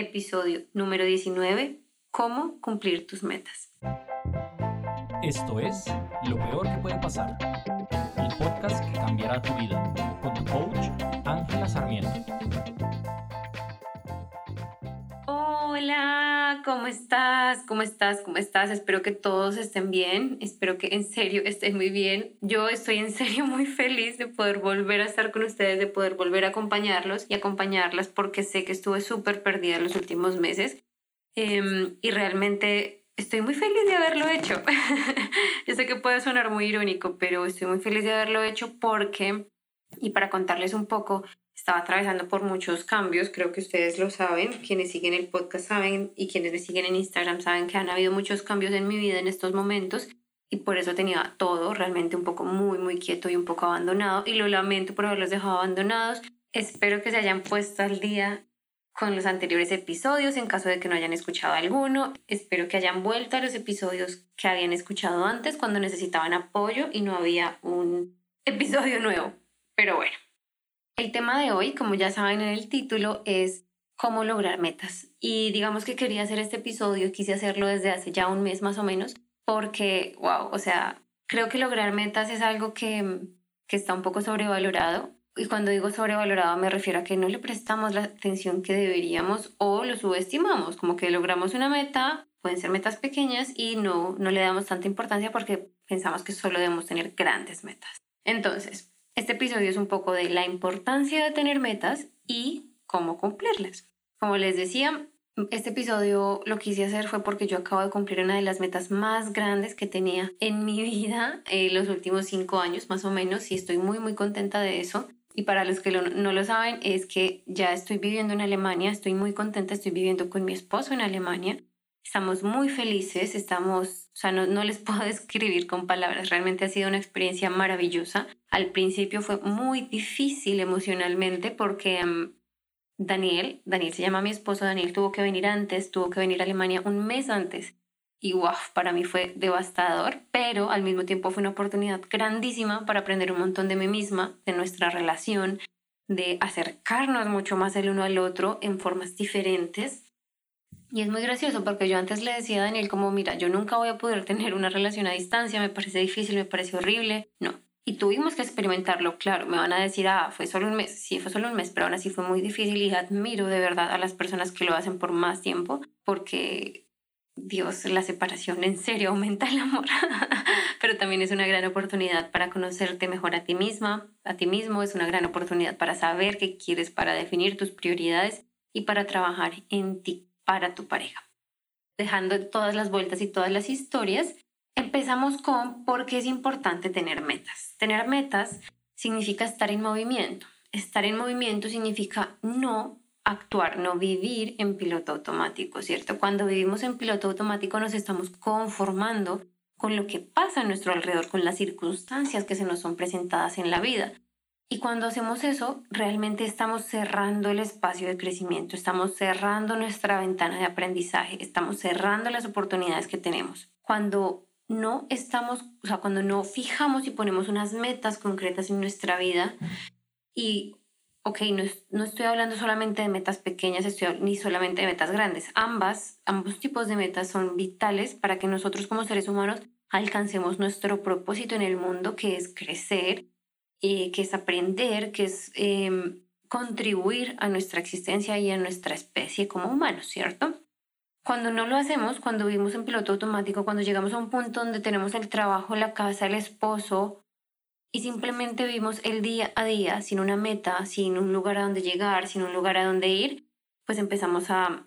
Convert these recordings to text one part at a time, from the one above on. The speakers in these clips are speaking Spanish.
episodio número 19, cómo cumplir tus metas. Esto es Lo Peor que puede pasar, el podcast que cambiará tu vida, con tu coach Ángela Sarmiento. Hola, ¿cómo estás? ¿Cómo estás? ¿Cómo estás? Espero que todos estén bien, espero que en serio estén muy bien. Yo estoy en serio muy feliz de poder volver a estar con ustedes, de poder volver a acompañarlos y acompañarlas porque sé que estuve súper perdida los últimos meses em, y realmente estoy muy feliz de haberlo hecho. Yo sé que puede sonar muy irónico, pero estoy muy feliz de haberlo hecho porque, y para contarles un poco, estaba atravesando por muchos cambios, creo que ustedes lo saben, quienes siguen el podcast saben y quienes me siguen en Instagram saben que han habido muchos cambios en mi vida en estos momentos y por eso tenía todo realmente un poco muy, muy quieto y un poco abandonado y lo lamento por haberlos dejado abandonados. Espero que se hayan puesto al día con los anteriores episodios en caso de que no hayan escuchado alguno. Espero que hayan vuelto a los episodios que habían escuchado antes cuando necesitaban apoyo y no había un episodio nuevo. Pero bueno, el tema de hoy, como ya saben en el título, es cómo lograr metas. Y digamos que quería hacer este episodio, quise hacerlo desde hace ya un mes más o menos, porque, wow, o sea, creo que lograr metas es algo que, que está un poco sobrevalorado y cuando digo sobrevalorado me refiero a que no le prestamos la atención que deberíamos o lo subestimamos, como que logramos una meta, pueden ser metas pequeñas y no, no le damos tanta importancia porque pensamos que solo debemos tener grandes metas. Entonces, este episodio es un poco de la importancia de tener metas y cómo cumplirlas. Como les decía, este episodio lo quise hacer fue porque yo acabo de cumplir una de las metas más grandes que tenía en mi vida en los últimos cinco años más o menos y estoy muy muy contenta de eso. Y para los que no lo saben, es que ya estoy viviendo en Alemania, estoy muy contenta, estoy viviendo con mi esposo en Alemania. Estamos muy felices, estamos, o sea, no, no les puedo describir con palabras, realmente ha sido una experiencia maravillosa. Al principio fue muy difícil emocionalmente porque mm, Daniel, Daniel se llama mi esposo, Daniel tuvo que venir antes, tuvo que venir a Alemania un mes antes y wow, para mí fue devastador, pero al mismo tiempo fue una oportunidad grandísima para aprender un montón de mí misma, de nuestra relación, de acercarnos mucho más el uno al otro en formas diferentes. Y es muy gracioso porque yo antes le decía a Daniel como, mira, yo nunca voy a poder tener una relación a distancia, me parece difícil, me parece horrible. No. Y tuvimos que experimentarlo, claro. Me van a decir, ah, fue solo un mes. Sí, fue solo un mes, pero aún así fue muy difícil y admiro de verdad a las personas que lo hacen por más tiempo porque Dios, la separación en serio aumenta el amor, pero también es una gran oportunidad para conocerte mejor a ti misma, a ti mismo, es una gran oportunidad para saber qué quieres, para definir tus prioridades y para trabajar en ti, para tu pareja. Dejando todas las vueltas y todas las historias, empezamos con por qué es importante tener metas. Tener metas significa estar en movimiento. Estar en movimiento significa no actuar, no vivir en piloto automático, ¿cierto? Cuando vivimos en piloto automático nos estamos conformando con lo que pasa a nuestro alrededor, con las circunstancias que se nos son presentadas en la vida. Y cuando hacemos eso, realmente estamos cerrando el espacio de crecimiento, estamos cerrando nuestra ventana de aprendizaje, estamos cerrando las oportunidades que tenemos. Cuando no estamos, o sea, cuando no fijamos y ponemos unas metas concretas en nuestra vida y ok, no, estoy hablando solamente de metas pequeñas, estoy, ni solamente de metas grandes. Ambas, ambos tipos de metas son vitales para que nosotros como seres humanos alcancemos nuestro propósito en el mundo, que es crecer, eh, que es aprender, que es em, contribuir a nuestra existencia y a nuestra especie como humanos, ¿cierto? Cuando no lo hacemos, cuando vivimos en piloto automático, cuando llegamos a un punto donde tenemos el trabajo, la casa, el esposo, y simplemente vivimos el día a día sin una meta, sin un lugar a donde llegar, sin un lugar a donde ir, pues empezamos a,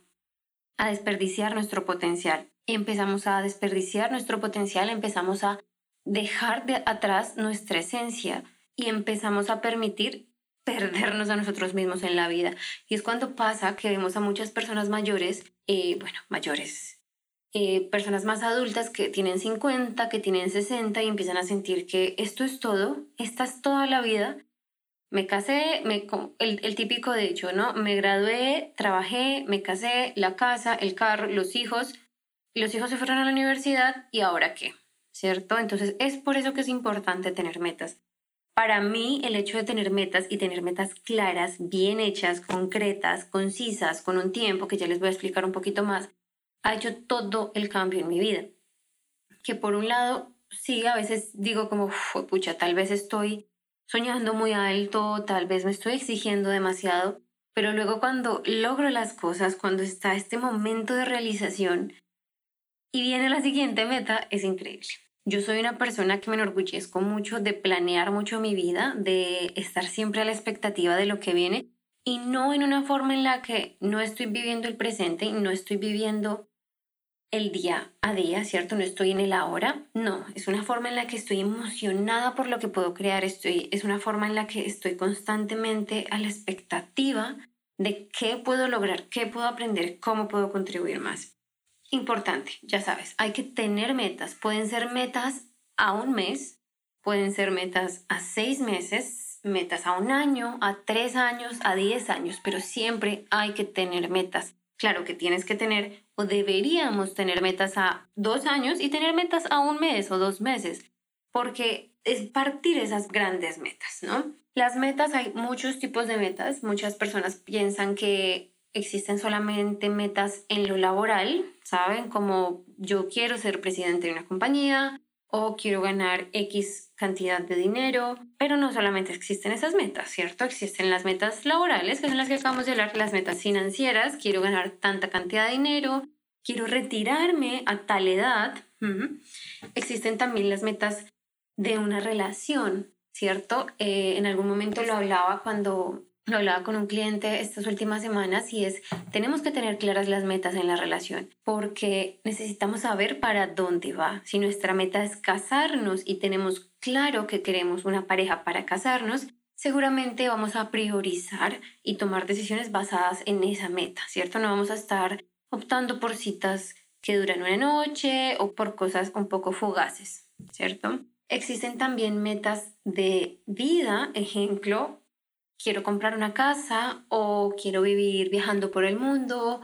a desperdiciar nuestro potencial. Empezamos a desperdiciar nuestro potencial, empezamos a dejar de atrás nuestra esencia y empezamos a permitir perdernos a nosotros mismos en la vida. Y es cuando pasa que vemos a muchas personas mayores, eh, bueno, mayores, eh, personas más adultas que tienen 50, que tienen 60 y empiezan a sentir que esto es todo, esta es toda la vida. Me casé, me, el, el típico de hecho, ¿no? Me gradué, trabajé, me casé, la casa, el carro, los hijos. Los hijos se fueron a la universidad y ahora qué, ¿cierto? Entonces es por eso que es importante tener metas Para mí, el hecho de tener metas y tener metas claras, bien hechas, concretas, concisas, con un tiempo que ya les voy a explicar un poquito más, ha hecho todo el cambio en mi vida. Que por un lado, sí, a veces digo como, pucha, tal vez estoy soñando muy alto, tal vez me estoy exigiendo demasiado, pero luego cuando logro las cosas, cuando está este momento de realización y viene la siguiente meta, es increíble. Yo soy una persona que me enorgullezco mucho de planear mucho mi vida, de estar siempre a la expectativa de lo que viene y no en una forma en la que no estoy viviendo el presente y no estoy viviendo el día a día, ¿cierto? No estoy en el ahora. No, es una forma en la que estoy emocionada por lo que puedo crear. Estoy, es una forma en la que estoy constantemente a la expectativa de qué puedo lograr, qué puedo aprender, cómo puedo contribuir más. Importante, ya sabes, hay que tener metas. Pueden ser metas a un mes, pueden ser metas a seis meses, metas a un año, a tres años, a diez años, pero siempre hay que tener metas. Claro que tienes que tener o deberíamos tener metas a dos años y tener metas a un mes o dos meses, porque es partir esas grandes metas, ¿no? Las metas, hay muchos tipos de metas. Muchas personas piensan que existen solamente metas en lo laboral, ¿saben? Como yo quiero ser presidente de una compañía o quiero ganar X cantidad de dinero, pero no solamente existen esas metas, ¿cierto? Existen las metas laborales, que son las que acabamos de hablar, las metas financieras, quiero ganar tanta cantidad de dinero, quiero retirarme a tal edad. Existen también las metas de una relación, ¿cierto? Eh, en algún momento lo hablaba cuando lo hablaba con un cliente estas últimas semanas y es, tenemos que tener claras las metas en la relación porque necesitamos saber para dónde va. Si nuestra meta es casarnos y tenemos claro que queremos una pareja para casarnos, seguramente vamos a priorizar y tomar decisiones basadas en esa meta, ¿cierto? No vamos a estar optando por citas que duran una noche o por cosas un poco fugaces, ¿cierto? Existen también metas de vida, ejemplo, quiero comprar una casa o quiero vivir viajando por el mundo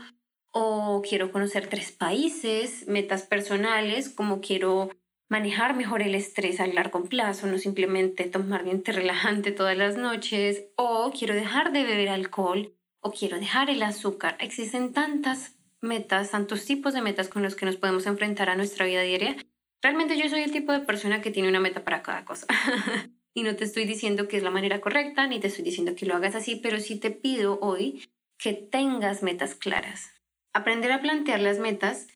o quiero conocer tres países, metas personales como quiero manejar mejor el estrés a largo plazo, no simplemente tomar bien relajante todas las noches o quiero dejar de beber alcohol o quiero dejar el azúcar. Existen tantas metas, tantos tipos de metas con los que nos podemos enfrentar a nuestra vida diaria Realmente yo soy el tipo de persona que tiene una meta para cada cosa. y no te estoy diciendo que es la manera correcta, ni te estoy diciendo que lo hagas así, pero sí te pido hoy que tengas metas claras. Aprender a plantear las metas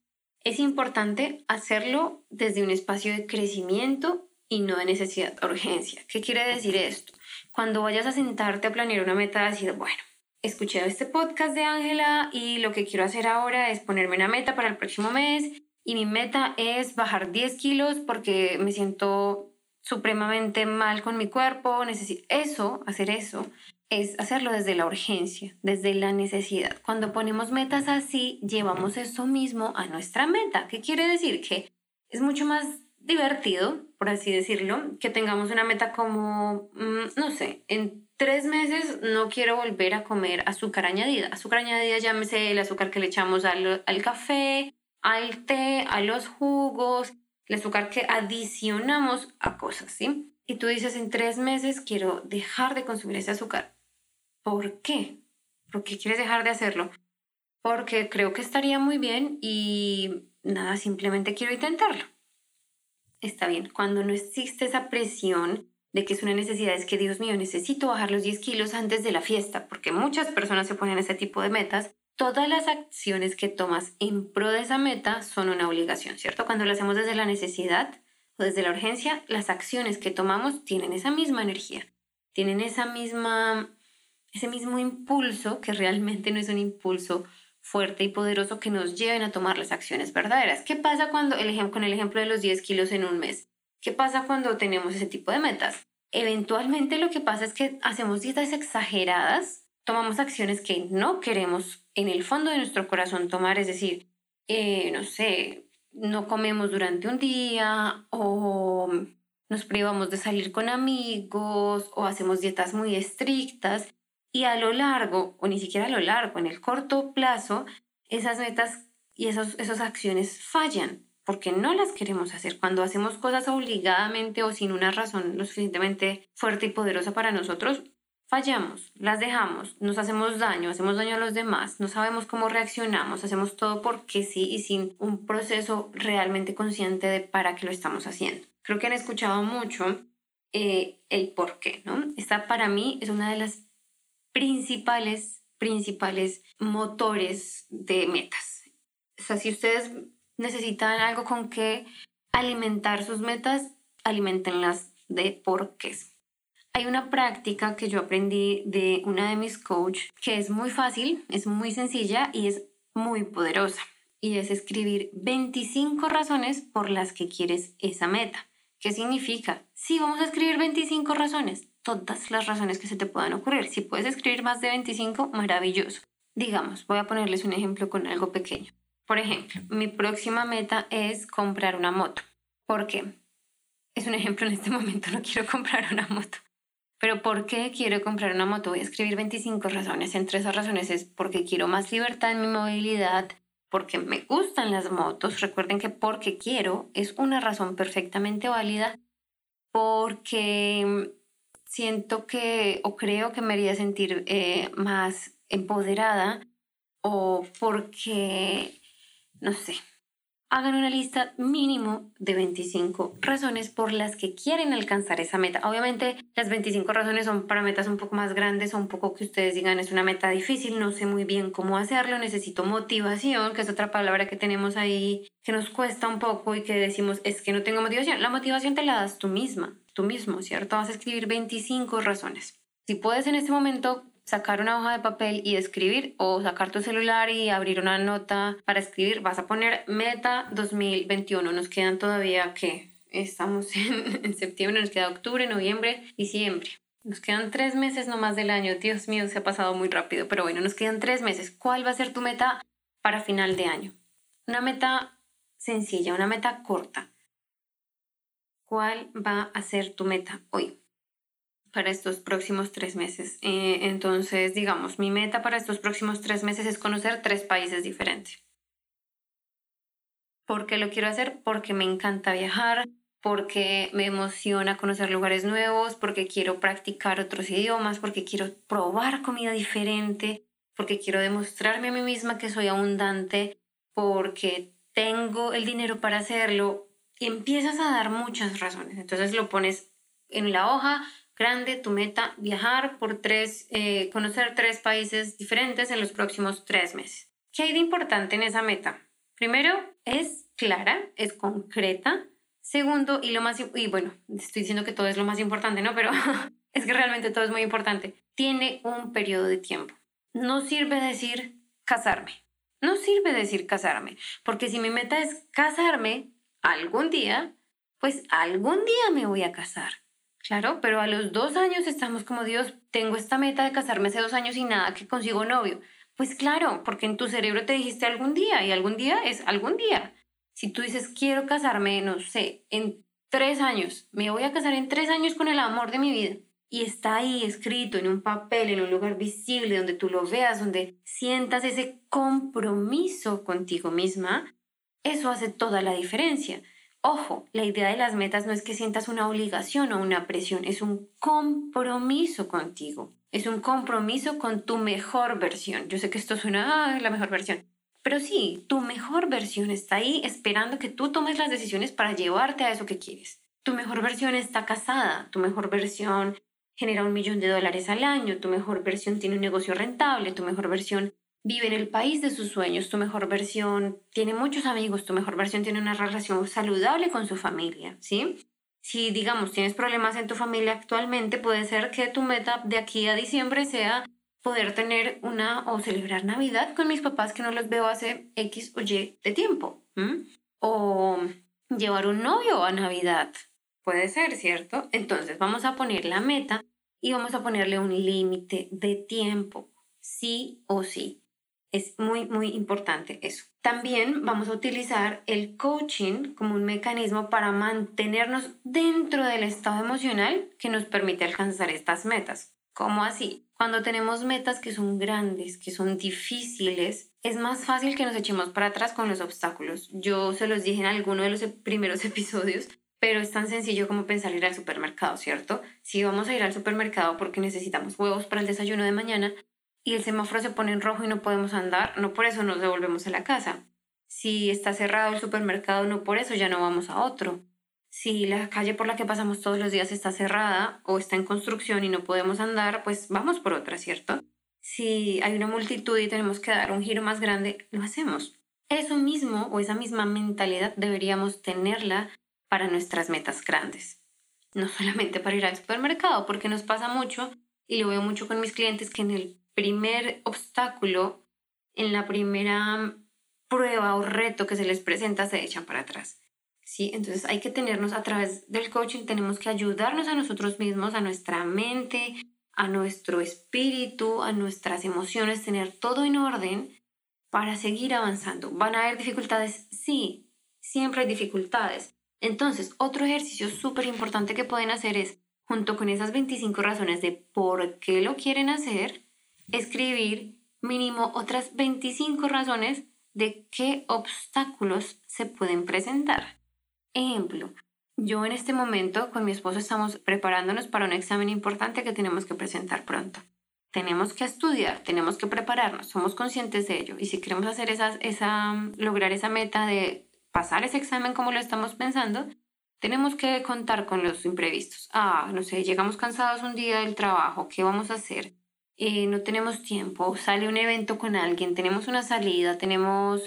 es importante hacerlo desde un espacio de crecimiento y no de necesidad o urgencia. ¿Qué quiere decir esto? Cuando vayas a sentarte a planear una meta, decir, bueno, escuché este podcast de Ángela y lo que quiero hacer ahora es ponerme una meta para el próximo mes y mi meta es bajar 10 kilos porque me siento supremamente mal con mi cuerpo, necesito eso, hacer eso, es hacerlo desde la urgencia, desde la necesidad. Cuando ponemos metas así, llevamos eso mismo a nuestra meta. ¿Qué quiere decir? Que es mucho más divertido, por así decirlo, que tengamos una meta como, mm, no sé, en tres meses no quiero volver a comer azúcar añadida. Azúcar añadida, llámese el azúcar que le echamos al, al café, al té, a los jugos, el azúcar que adicionamos a cosas, ¿sí? Y tú dices, en tres meses quiero dejar de consumir ese azúcar. ¿Por qué? ¿Por qué quieres dejar de hacerlo? Porque creo que estaría muy bien y nada, simplemente quiero intentarlo. Está bien, cuando no existe esa presión de que es una necesidad, es que Dios mío, necesito bajar los 10 kilos antes de la fiesta, porque muchas personas se ponen ese tipo de metas todas las acciones que tomas en pro de esa meta son una obligación, ¿cierto? Cuando lo hacemos desde la necesidad o desde la urgencia, las acciones que tomamos tienen esa misma energía, tienen esa misma, ese mismo impulso que realmente no es un impulso fuerte y poderoso que nos lleven a tomar las acciones verdaderas. ¿Qué pasa cuando, el con el ejemplo de los 10 kilos en un mes? ¿Qué pasa cuando tenemos ese tipo de metas? Eventualmente lo que pasa es que hacemos dietas exageradas, tomamos acciones que no queremos en el fondo de nuestro corazón tomar, es decir, eh, no sé, no comemos durante un día o nos privamos de salir con amigos o hacemos dietas muy estrictas y a lo largo, o ni siquiera a lo largo, en el corto plazo, esas metas y esos, esas acciones fallan. porque no las queremos hacer. Cuando hacemos cosas obligadamente o sin una razón lo suficientemente fuerte y poderosa para nosotros, fallamos, las dejamos, nos hacemos daño, hacemos daño a los demás, no sabemos cómo reaccionamos, hacemos todo porque sí y sin un proceso realmente consciente de para qué lo estamos haciendo. Creo que han escuchado mucho eh, el por qué, ¿no? Esta para mí es una de las principales, principales motores de metas. O sea, si ustedes necesitan algo con que alimentar sus metas, alimentenlas de por qué hay una práctica que yo aprendí de una de mis coaches que es muy fácil, es muy sencilla y es muy poderosa. Y es escribir 25 razones por las que quieres esa meta. ¿Qué significa? Sí, vamos a escribir 25 razones, todas las razones que se te puedan ocurrir. Si puedes escribir más de 25, maravilloso. Digamos, voy a ponerles un ejemplo con algo pequeño. Por ejemplo, mi próxima meta es comprar una moto. ¿Por qué? Es un ejemplo en este momento, no quiero comprar una moto. Pero ¿por qué quiero comprar una moto? Voy a escribir 25 razones. Entre esas razones es porque quiero más libertad en mi movilidad, porque me gustan las motos. Recuerden que porque quiero es una razón perfectamente válida, porque siento que o creo que me haría sentir eh, más empoderada o porque, no sé, hagan una lista mínimo de 25 razones por las que quieren alcanzar esa meta. Obviamente las 25 razones son para metas un poco más grandes o un poco que ustedes digan es una meta difícil, no sé muy bien cómo hacerlo, necesito motivación, que es otra palabra que tenemos ahí que nos cuesta un poco y que decimos es que no tengo motivación. La motivación te la das tú misma, tú mismo, ¿cierto? Vas a escribir 25 razones. Si puedes en este momento sacar una hoja de papel y escribir o sacar tu celular y abrir una nota para escribir, vas a poner meta 2021. Nos quedan todavía que estamos en, en, septiembre, nos queda octubre, noviembre, diciembre. Nos quedan tres meses nomás del año. Dios mío, se ha pasado muy rápido, pero bueno, nos quedan tres meses. ¿Cuál va a ser tu meta para final de año? Una meta sencilla, una meta corta. ¿Cuál va a ser tu meta hoy? Para estos próximos tres meses. Eh, entonces, digamos, mi meta para estos próximos tres meses es conocer tres países diferentes. ¿Por qué lo quiero hacer? Porque me encanta viajar, porque me emociona conocer lugares nuevos, porque quiero practicar otros idiomas, porque quiero probar comida diferente, porque quiero demostrarme a mí misma que soy abundante, porque tengo el dinero para hacerlo. Empiezas a dar muchas razones. Entonces lo pones en la hoja, grande, tu meta, viajar por tres, eh, conocer tres países diferentes en los próximos tres meses. ¿Qué hay de importante en esa meta? Primero, es clara, es concreta. Segundo, y lo más, y bueno, estoy diciendo que todo es lo más importante, ¿no? Pero es que realmente todo es muy importante. Tiene un periodo de tiempo. No sirve decir casarme. No sirve decir casarme, porque si mi meta es casarme algún día, pues algún día me voy a casar. Claro, pero a los dos años estamos como Dios, tengo esta meta de casarme hace dos años y nada que consigo novio. Pues claro, porque en tu cerebro te dijiste algún día y algún día es algún día. Si tú dices quiero casarme, no sé, en tres años, me voy a casar en tres años con el amor de mi vida y está ahí escrito en un papel, en un lugar visible, donde tú lo veas, donde sientas ese compromiso contigo misma, eso hace toda la diferencia. Ojo, la idea de las metas no es que sientas una obligación o una presión, es un compromiso contigo, es un compromiso con tu mejor versión. Yo sé que esto suena, ah, la mejor versión, pero sí, tu mejor versión está ahí esperando que tú tomes las decisiones para llevarte a eso que quieres. Tu mejor versión está casada, tu mejor versión genera un millón de dólares al año, tu mejor versión tiene un negocio rentable, tu mejor versión vive en el país de sus sueños, tu mejor versión tiene muchos amigos, tu mejor versión tiene una relación saludable con su familia, ¿sí? Si, digamos, tienes problemas en tu familia actualmente, puede ser que tu meta de aquí a diciembre sea poder tener una o celebrar Navidad con mis papás que no los veo hace X o Y de tiempo. O llevar un novio a Navidad. Puede ser, ¿cierto? Entonces vamos a poner la meta y vamos a ponerle un límite de tiempo, sí o sí. Es muy, muy importante eso. También vamos a utilizar el coaching como un mecanismo para mantenernos dentro del estado emocional que nos permite alcanzar estas metas. ¿Cómo así? Cuando tenemos metas que son grandes, que son difíciles, es más fácil que nos echemos para atrás con los obstáculos. Yo se los dije en alguno de los primeros episodios, pero es tan sencillo como pensar ir al supermercado, ¿cierto? Si vamos a ir al supermercado porque necesitamos huevos para el desayuno de mañana y el semáforo se pone en rojo y no podemos andar, no por eso nos devolvemos a la casa. Si está cerrado el supermercado, no por eso ya no vamos a otro. Si la calle por la que pasamos todos los días está cerrada o está en construcción y no podemos andar, pues vamos por otra, ¿cierto? si hay una multitud y tenemos que dar un giro más grande, lo hacemos. Eso mismo o esa misma mentalidad deberíamos tenerla para nuestras metas grandes. No solamente para ir al supermercado, porque nos pasa mucho y lo veo mucho con mis clientes que en el primer obstáculo, en la primera prueba o reto que se les presenta, se echan para atrás. ¿Sí? Entonces hay que tenernos a través del coaching, tenemos que ayudarnos a nosotros mismos, a nuestra mente, a nuestro espíritu, a nuestras emociones, tener todo en orden para seguir avanzando. ¿Van a haber dificultades? Sí, siempre hay dificultades. Entonces, otro ejercicio súper importante que pueden hacer es, junto con esas 25 razones de por qué lo quieren hacer, escribir mínimo otras 25 razones de qué obstáculos se pueden presentar. Ejemplo, yo en este momento con mi esposo estamos preparándonos para un examen importante que tenemos que presentar pronto. Tenemos que estudiar, tenemos que prepararnos, somos conscientes de ello. Y si queremos hacer esa, esa, lograr esa meta de pasar ese examen como lo estamos pensando, tenemos que contar con los imprevistos. Ah, no sé, llegamos cansados un día del trabajo, ¿qué vamos a hacer? Eh, no tenemos tiempo, sale un evento con alguien, tenemos una salida, tenemos...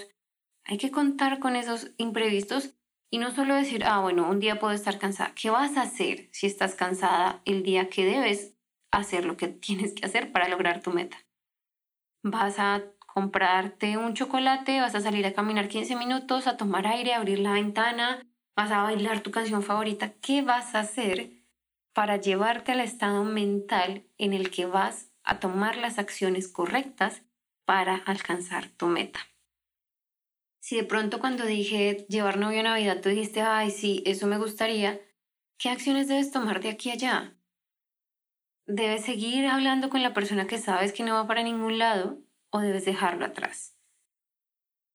Hay que contar con esos imprevistos y no solo decir, ah, bueno, un día puedo estar cansada. ¿Qué vas a hacer si estás cansada el día que debes hacer lo que tienes que hacer para lograr tu meta? ¿Vas a comprarte un chocolate? ¿Vas a salir a caminar 15 minutos, a tomar aire, a abrir la ventana? ¿Vas a bailar tu canción favorita? ¿Qué vas a hacer para llevarte al estado mental en el que vas a tomar las acciones correctas para alcanzar tu meta? Si de pronto cuando dije llevar novio a Navidad tú dijiste, ay, sí, eso me gustaría, ¿qué acciones debes tomar de aquí a allá? ¿Debes seguir hablando con la persona que sabes que no va para ningún lado o debes dejarlo atrás?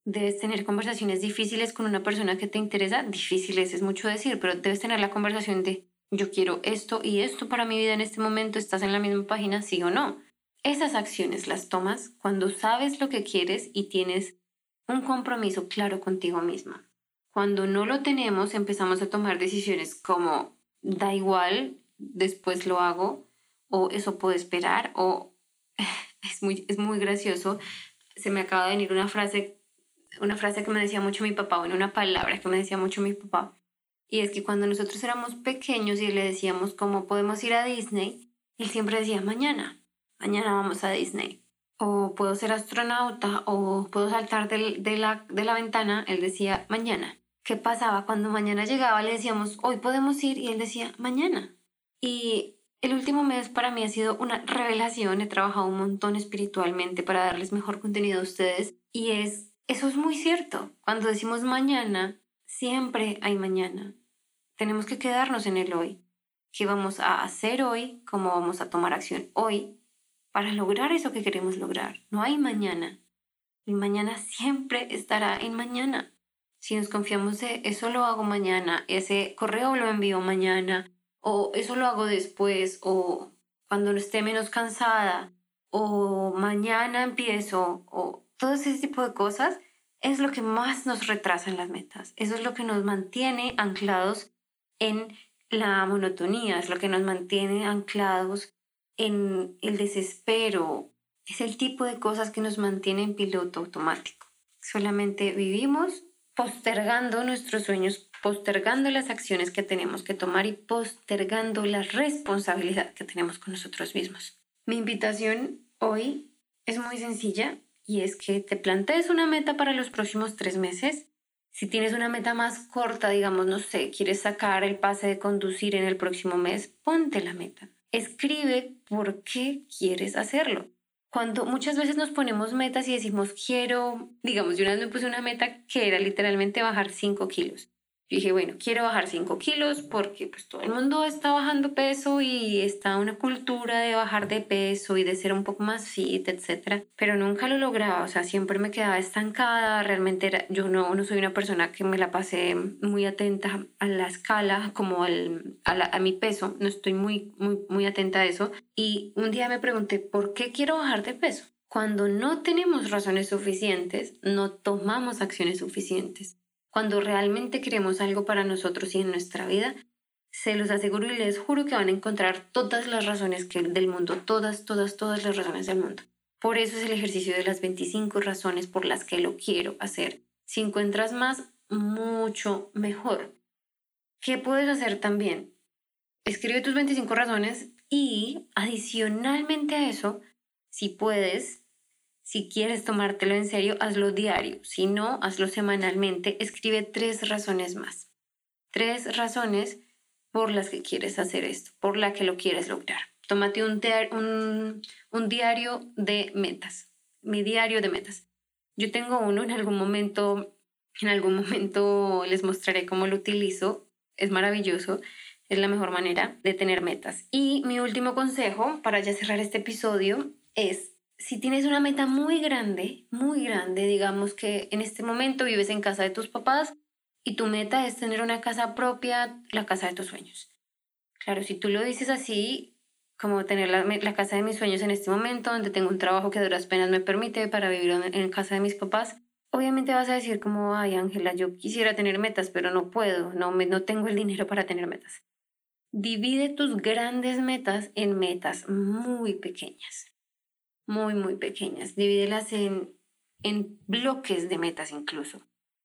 ¿Debes tener conversaciones difíciles con una persona que te interesa? Difíciles es mucho decir, pero debes tener la conversación de yo quiero esto y esto para mi vida en este momento, ¿estás en la misma página, sí o no? Esas acciones las tomas cuando sabes lo que quieres y tienes un compromiso claro contigo misma. Cuando no lo tenemos, empezamos a tomar decisiones como da igual, después lo hago, o eso puedo esperar, o es muy, es muy gracioso. Se me acaba de venir una frase, una frase que me decía mucho mi papá, bueno, una palabra que me decía mucho mi papá. Y es que cuando nosotros éramos pequeños y le decíamos cómo podemos ir a Disney, él siempre decía mañana, mañana vamos a Disney o puedo ser astronauta o puedo saltar de, la, de la ventana, él decía mañana. ¿Qué pasaba? Cuando mañana llegaba le decíamos, hoy podemos ir y él decía mañana. Y el último mes para mí ha sido una revelación, he trabajado un montón espiritualmente para darles mejor contenido a ustedes y es, eso es muy cierto. Cuando decimos mañana, siempre hay mañana. Tenemos que quedarnos en el hoy. ¿Qué vamos a hacer hoy? ¿Cómo vamos a tomar acción hoy? para lograr eso que queremos lograr. No hay mañana. El mañana siempre estará en mañana. Si nos confiamos de eso lo hago mañana, ese correo lo envío mañana, o eso lo hago después, o cuando esté menos cansada, o mañana empiezo, o todo ese tipo de cosas, es lo que más nos retrasa en las metas. Eso es lo que nos mantiene anclados en la monotonía, es lo que nos mantiene anclados en el desespero. Es el tipo de cosas que nos mantiene en piloto automático. Solamente vivimos postergando nuestros sueños, postergando las acciones que tenemos que tomar y postergando la responsabilidad que tenemos con nosotros mismos. Mi invitación hoy es muy sencilla y es que te plantees una meta para los próximos tres meses. Si tienes una meta más corta, digamos, no sé, quieres sacar el pase de conducir en el próximo mes, ponte la meta escribe por qué quieres hacerlo. Cuando muchas veces nos ponemos metas y decimos quiero, digamos, yo una vez me puse una meta que era literalmente bajar 5 kilos. Yo dije, bueno, quiero bajar 5 kilos porque pues todo el mundo está bajando peso y está una cultura de bajar de peso y de ser un poco más fit, etc. Pero nunca lo lograba, o sea, siempre me quedaba estancada. Realmente era, yo no, no soy una persona que me la pasé muy atenta a la escala, como al, a, a mi peso. No estoy muy, muy, muy atenta a eso. Y un día me pregunté, ¿por qué quiero bajar de peso? Cuando no tenemos razones suficientes, no tomamos acciones suficientes. Cuando realmente queremos algo para nosotros y en nuestra vida, se los aseguro y les juro que van a encontrar todas las razones que, del mundo, todas, todas, todas las razones del mundo. Por eso es el ejercicio de las 25 razones por las que lo quiero hacer. Si encuentras más, mucho mejor. ¿Qué puedes hacer también? Escribe tus 25 razones y adicionalmente a eso, si puedes, si quieres tomártelo en serio, hazlo diario. Si no, hazlo semanalmente. Escribe tres razones más. Tres razones por las que quieres hacer esto, por la que lo quieres lograr. Tómate un, diario de metas. Mi diario de metas. Yo tengo uno en algún momento, en algún momento les mostraré cómo lo utilizo. Es maravilloso es la mejor manera de tener metas. Y mi último consejo para ya cerrar este episodio es si tienes una meta muy grande, muy grande, digamos que en este momento vives en casa de tus papás y tu meta es tener una casa propia, la casa de tus sueños. Claro, si tú lo dices así, como tener la, casa de mis sueños en este momento, donde tengo un trabajo que a duras penas me permite para vivir en, casa de mis papás, obviamente vas a decir como, ay Ángela, yo quisiera tener metas, pero no puedo, no, me, no tengo el dinero para tener metas. Divide tus grandes metas en metas muy pequeñas muy, muy pequeñas. Divídelas en, en bloques de metas incluso.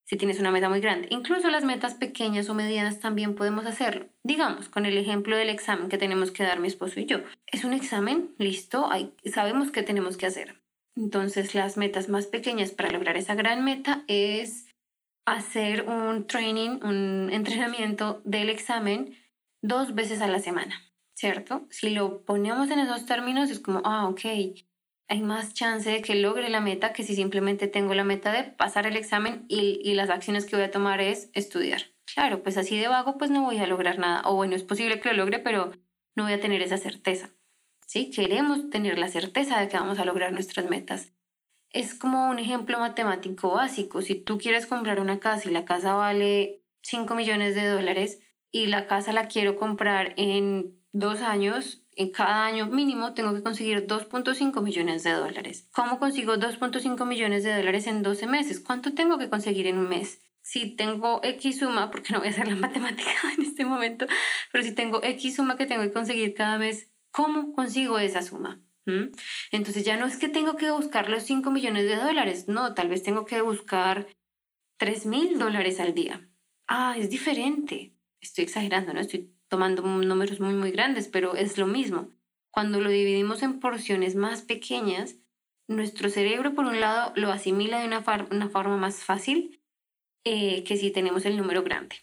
Si tienes una meta muy grande, incluso las metas pequeñas o medianas también podemos hacerlo. Digamos, con el ejemplo del examen que tenemos que dar mi esposo y yo. Es un examen, listo, hay, sabemos qué tenemos que hacer. Entonces, las metas más pequeñas para lograr esa gran meta es hacer un training, un entrenamiento del examen dos veces a la semana, ¿cierto? Si lo ponemos en esos términos, es como, ah, ok, hay más chance de que logre la meta que si simplemente tengo la meta de pasar el examen y, las acciones que voy a tomar es estudiar. Claro, pues así de vago pues no voy a lograr nada. O bueno, es posible que lo logre, pero no voy a tener esa certeza. ¿Sí? Queremos tener la certeza de que vamos a lograr nuestras metas. Es como un ejemplo matemático básico. Si tú quieres comprar una casa y la casa vale 5 millones de dólares y la casa la quiero comprar en dos años, en cada año mínimo tengo que conseguir 2.5 millones de dólares. ¿Cómo consigo 2.5 millones de dólares en 12 meses? ¿Cuánto tengo que conseguir en un mes? Si tengo X suma, porque no voy a hacer la matemática en este momento, pero si tengo X suma que tengo que conseguir cada mes, ¿cómo consigo esa suma? ¿Mm? Entonces ya no es que tengo que buscar los 5 millones de dólares, no, tal vez tengo que buscar 3 mil dólares al día. Ah, es diferente. Estoy exagerando, ¿no? Estoy tomando números muy, muy grandes, pero es lo mismo. Cuando lo dividimos en porciones más pequeñas, nuestro cerebro, por un lado, lo asimila de una, una forma más fácil eh, que si tenemos el número grande.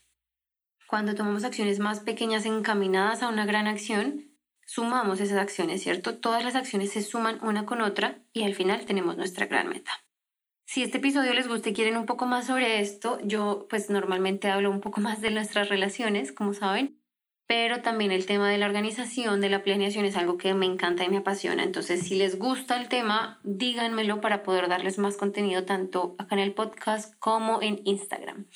Cuando tomamos acciones más pequeñas encaminadas a una gran acción, sumamos esas acciones, ¿cierto? Todas las acciones se suman una con otra y al final tenemos nuestra gran meta. Si este episodio les gusta y quieren un poco más sobre esto, yo pues normalmente hablo un poco más de nuestras relaciones, como saben, pero también el tema de la organización, de la planeación es algo que me encanta y me apasiona. Entonces, si les gusta el tema, díganmelo para poder darles más contenido tanto acá en el podcast como en Instagram.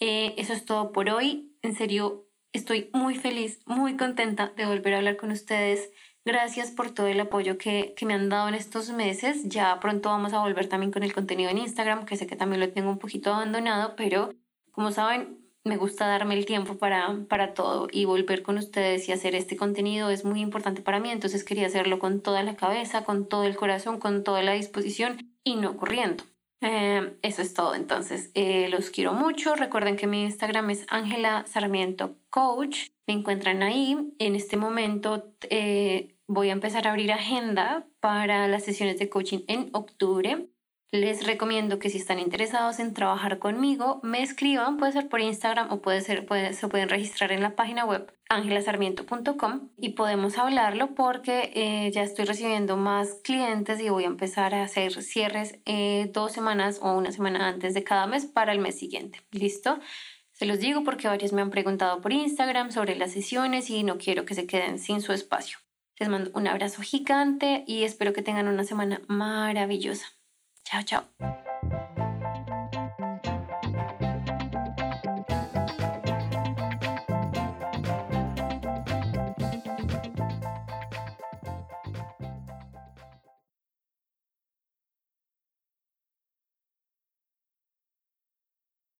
Eh, eso es todo por hoy. En serio, estoy muy feliz, muy contenta de volver a hablar con ustedes. Gracias por todo el apoyo que, que me han dado en estos meses. Ya pronto vamos a volver también con el contenido en Instagram, que sé que también lo tengo un poquito abandonado, pero como saben, me gusta darme el tiempo para, para todo y volver con ustedes y hacer este contenido es muy importante para mí, entonces quería hacerlo con toda la cabeza, con todo el corazón, con toda la disposición y no corriendo. Eh, eso es todo, entonces eh, los quiero mucho. Recuerden que mi Instagram es Ángela Sarmiento Coach. Me encuentran ahí. En este momento eh, voy a empezar a abrir agenda para las sesiones de coaching en octubre. Les recomiendo que si están interesados en trabajar conmigo, me escriban, puede ser por Instagram o puede ser, se pueden registrar en la página web angelasarmiento.com y podemos hablarlo porque eh, ya estoy recibiendo más clientes y voy a empezar a hacer cierres eh, dos semanas o una semana antes de cada mes para el mes siguiente. ¿Listo? Se los digo porque varios me han preguntado por Instagram sobre las sesiones y no quiero que se queden sin su espacio. Les mando un abrazo gigante y espero que tengan una semana maravillosa. Chao, chao.